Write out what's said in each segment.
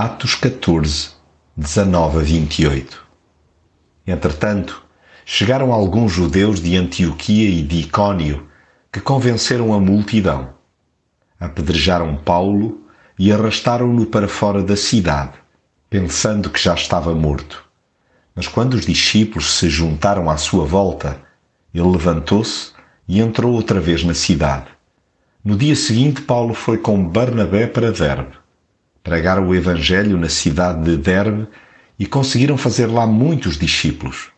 Atos 14, 19 a 28. Entretanto, chegaram alguns judeus de Antioquia e de Icônio que convenceram a multidão. Apedrejaram Paulo e arrastaram-no para fora da cidade, pensando que já estava morto. Mas quando os discípulos se juntaram à sua volta, ele levantou-se e entrou outra vez na cidade. No dia seguinte, Paulo foi com Barnabé para Derbe. Pregaram o Evangelho na cidade de Derbe e conseguiram fazer lá muitos discípulos.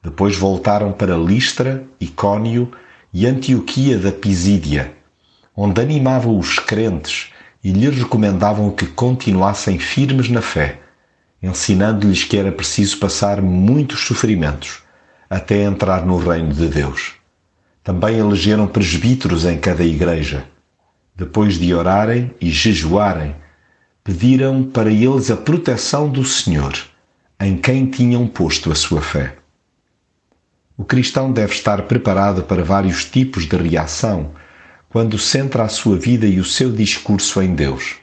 Depois voltaram para Listra, Icônio e Antioquia da Pisídia, onde animavam os crentes e lhes recomendavam que continuassem firmes na fé, ensinando-lhes que era preciso passar muitos sofrimentos até entrar no reino de Deus. Também elegeram presbíteros em cada igreja. Depois de orarem e jejuarem, pediram para eles a proteção do Senhor, em quem tinham posto a sua fé. O cristão deve estar preparado para vários tipos de reação quando centra a sua vida e o seu discurso em Deus.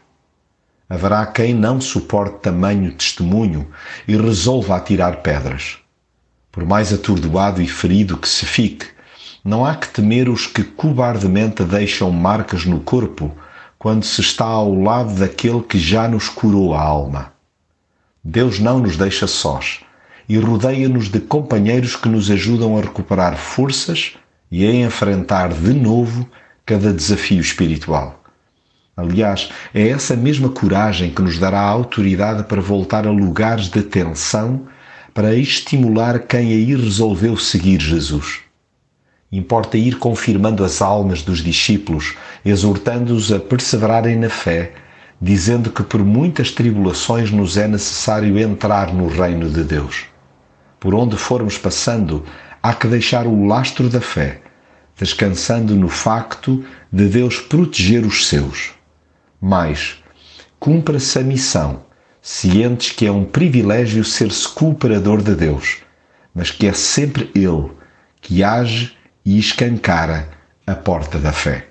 Haverá quem não suporte tamanho testemunho e resolva atirar pedras. Por mais atordoado e ferido que se fique, não há que temer os que cobardemente deixam marcas no corpo quando se está ao lado daquele que já nos curou a alma. Deus não nos deixa sós e rodeia-nos de companheiros que nos ajudam a recuperar forças e a enfrentar de novo cada desafio espiritual. Aliás, é essa mesma coragem que nos dará a autoridade para voltar a lugares de tensão para estimular quem aí resolveu seguir Jesus. Importa ir confirmando as almas dos discípulos, exortando-os a perseverarem na fé, dizendo que por muitas tribulações nos é necessário entrar no reino de Deus. Por onde formos passando, há que deixar o lastro da fé descansando no facto de Deus proteger os seus. Mas cumpra-se a missão, cientes que é um privilégio ser-se cooperador de Deus, mas que é sempre Ele que age e escancara a porta da fé.